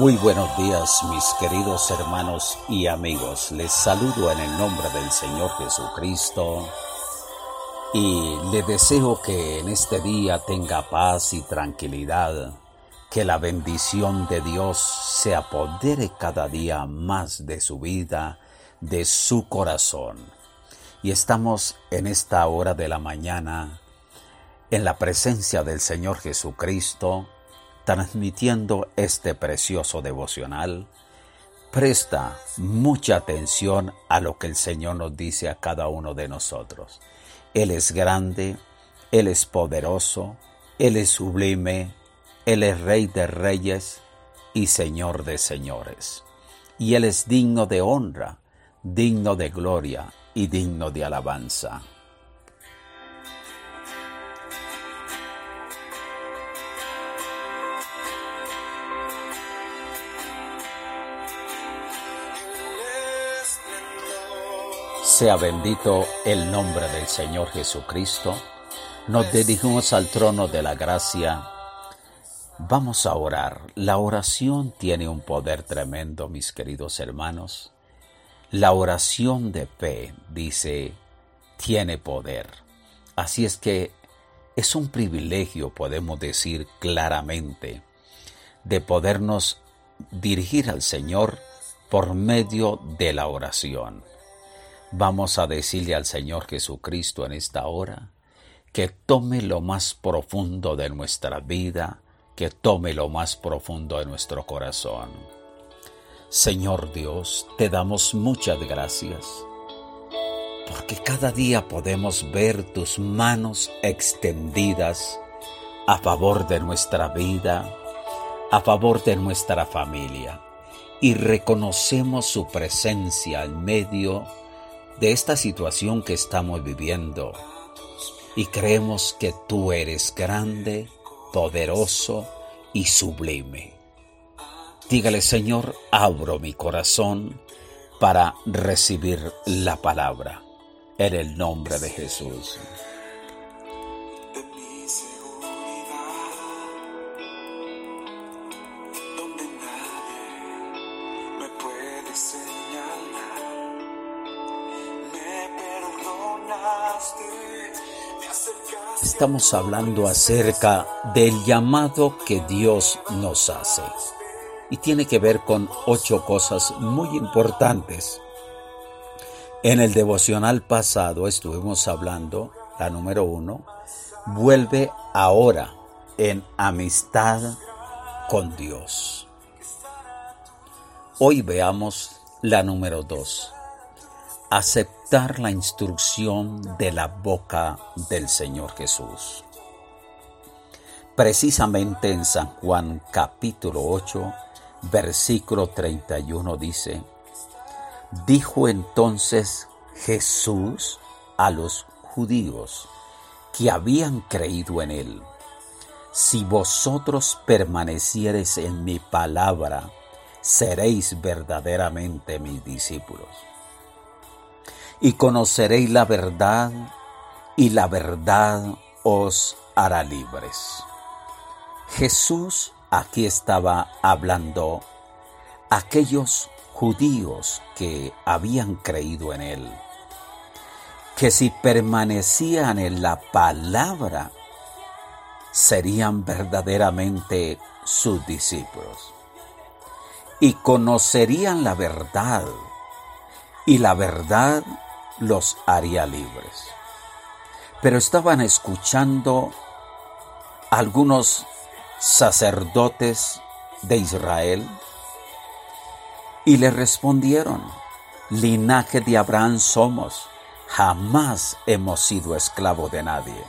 Muy buenos días mis queridos hermanos y amigos. Les saludo en el nombre del Señor Jesucristo y le deseo que en este día tenga paz y tranquilidad, que la bendición de Dios se apodere cada día más de su vida, de su corazón. Y estamos en esta hora de la mañana en la presencia del Señor Jesucristo, transmitiendo este precioso devocional, presta mucha atención a lo que el Señor nos dice a cada uno de nosotros. Él es grande, Él es poderoso, Él es sublime, Él es Rey de reyes y Señor de señores. Y Él es digno de honra, digno de gloria y digno de alabanza. Sea bendito el nombre del Señor Jesucristo. Nos dirigimos al trono de la gracia. Vamos a orar. La oración tiene un poder tremendo, mis queridos hermanos. La oración de fe, dice, tiene poder. Así es que es un privilegio, podemos decir claramente, de podernos dirigir al Señor por medio de la oración. Vamos a decirle al Señor Jesucristo en esta hora que tome lo más profundo de nuestra vida, que tome lo más profundo de nuestro corazón. Señor Dios, te damos muchas gracias, porque cada día podemos ver tus manos extendidas a favor de nuestra vida, a favor de nuestra familia, y reconocemos su presencia en medio de esta situación que estamos viviendo y creemos que tú eres grande, poderoso y sublime. Dígale, Señor, abro mi corazón para recibir la palabra en el nombre de Jesús. Estamos hablando acerca del llamado que Dios nos hace y tiene que ver con ocho cosas muy importantes. En el devocional pasado estuvimos hablando, la número uno, vuelve ahora en amistad con Dios. Hoy veamos la número dos, aceptar la instrucción de la boca del Señor Jesús. Precisamente en San Juan capítulo 8, versículo 31 dice, Dijo entonces Jesús a los judíos que habían creído en él, Si vosotros permaneciereis en mi palabra, seréis verdaderamente mis discípulos y conoceréis la verdad, y la verdad os hará libres. Jesús aquí estaba hablando a aquellos judíos que habían creído en él, que si permanecían en la palabra, serían verdaderamente sus discípulos y conocerían la verdad, y la verdad los haría libres. Pero estaban escuchando algunos sacerdotes de Israel y le respondieron, linaje de Abraham somos, jamás hemos sido esclavo de nadie.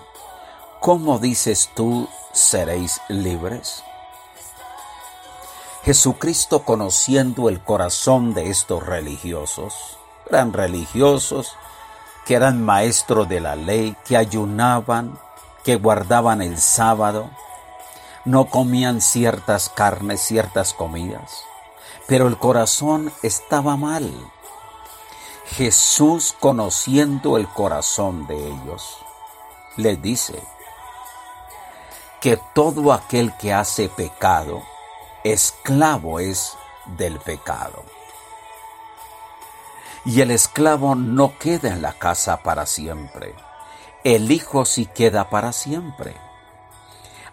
¿Cómo dices tú seréis libres? Jesucristo conociendo el corazón de estos religiosos, eran religiosos, que eran maestros de la ley, que ayunaban, que guardaban el sábado, no comían ciertas carnes, ciertas comidas, pero el corazón estaba mal. Jesús, conociendo el corazón de ellos, les dice que todo aquel que hace pecado esclavo es del pecado. Y el esclavo no queda en la casa para siempre, el Hijo sí queda para siempre.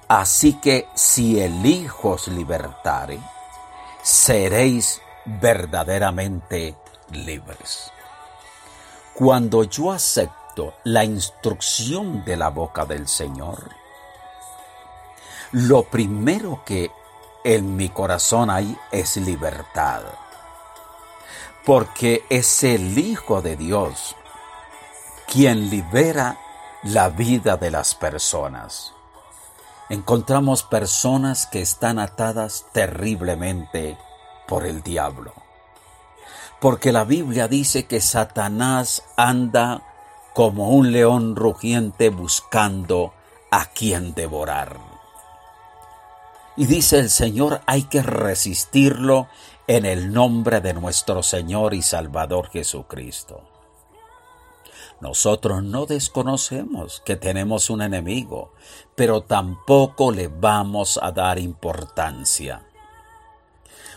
Así que si el Hijo os libertare, seréis verdaderamente libres. Cuando yo acepto la instrucción de la boca del Señor, lo primero que en mi corazón hay es libertad. Porque es el Hijo de Dios quien libera la vida de las personas. Encontramos personas que están atadas terriblemente por el diablo. Porque la Biblia dice que Satanás anda como un león rugiente buscando a quien devorar. Y dice el Señor, hay que resistirlo en el nombre de nuestro Señor y Salvador Jesucristo. Nosotros no desconocemos que tenemos un enemigo, pero tampoco le vamos a dar importancia.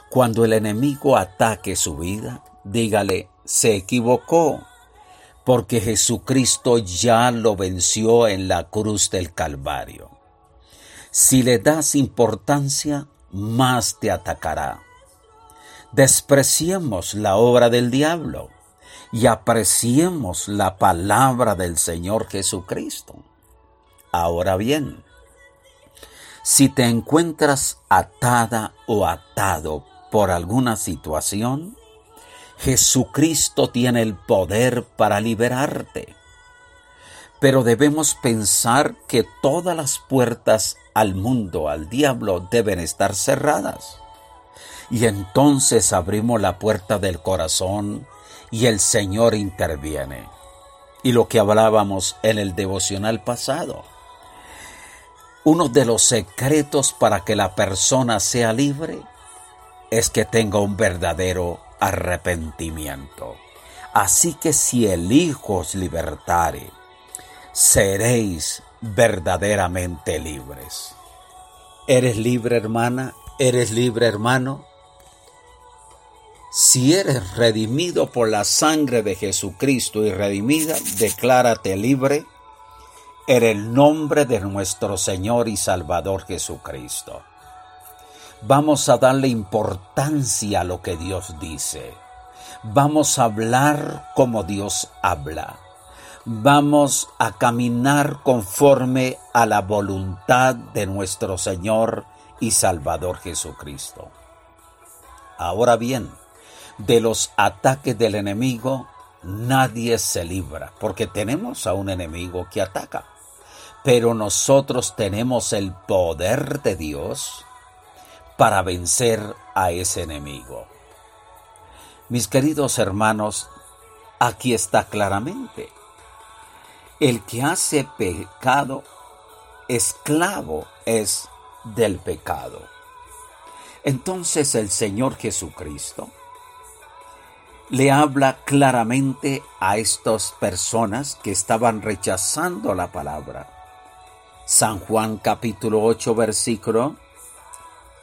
Cuando el enemigo ataque su vida, dígale, se equivocó, porque Jesucristo ya lo venció en la cruz del Calvario. Si le das importancia, más te atacará. Despreciemos la obra del diablo y apreciemos la palabra del Señor Jesucristo. Ahora bien, si te encuentras atada o atado por alguna situación, Jesucristo tiene el poder para liberarte. Pero debemos pensar que todas las puertas al mundo, al diablo, deben estar cerradas. Y entonces abrimos la puerta del corazón y el Señor interviene. Y lo que hablábamos en el devocional pasado. Uno de los secretos para que la persona sea libre es que tenga un verdadero arrepentimiento. Así que si el Hijo os libertare, seréis verdaderamente libres. ¿Eres libre hermana? ¿Eres libre hermano? Si eres redimido por la sangre de Jesucristo y redimida, declárate libre en el nombre de nuestro Señor y Salvador Jesucristo. Vamos a darle importancia a lo que Dios dice. Vamos a hablar como Dios habla vamos a caminar conforme a la voluntad de nuestro Señor y Salvador Jesucristo. Ahora bien, de los ataques del enemigo nadie se libra, porque tenemos a un enemigo que ataca, pero nosotros tenemos el poder de Dios para vencer a ese enemigo. Mis queridos hermanos, aquí está claramente el que hace pecado, esclavo es del pecado. Entonces el Señor Jesucristo le habla claramente a estas personas que estaban rechazando la palabra. San Juan capítulo 8 versículo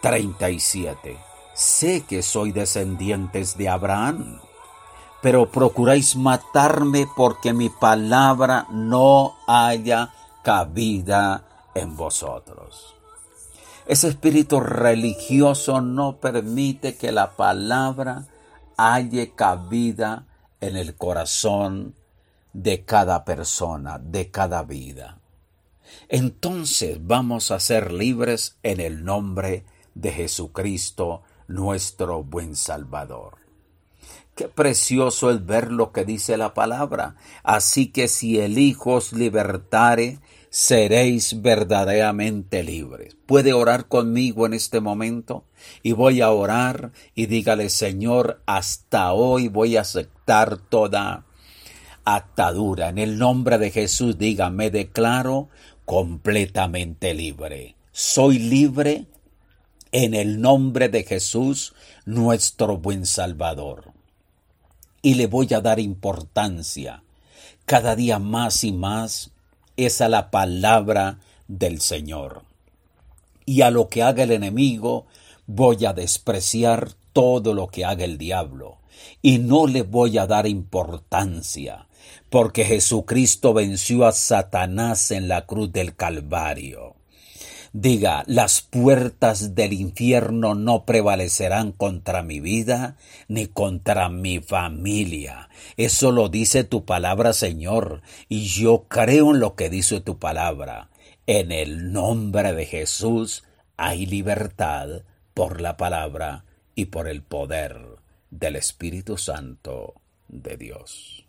37. Sé que soy descendientes de Abraham pero procuráis matarme porque mi palabra no haya cabida en vosotros. Ese espíritu religioso no permite que la palabra haya cabida en el corazón de cada persona, de cada vida. Entonces vamos a ser libres en el nombre de Jesucristo, nuestro buen Salvador. Qué precioso es ver lo que dice la palabra. Así que si el Hijo os libertare, seréis verdaderamente libres. Puede orar conmigo en este momento y voy a orar y dígale, Señor, hasta hoy voy a aceptar toda atadura. En el nombre de Jesús, diga, me declaro completamente libre. Soy libre en el nombre de Jesús, nuestro buen Salvador y le voy a dar importancia cada día más y más es a la palabra del Señor. Y a lo que haga el enemigo, Voy a despreciar todo lo que haga el diablo y no le voy a dar importancia, porque Jesucristo venció a Satanás en la cruz del Calvario. Diga, las puertas del infierno no prevalecerán contra mi vida ni contra mi familia. Eso lo dice tu palabra, Señor, y yo creo en lo que dice tu palabra. En el nombre de Jesús hay libertad por la palabra y por el poder del Espíritu Santo de Dios.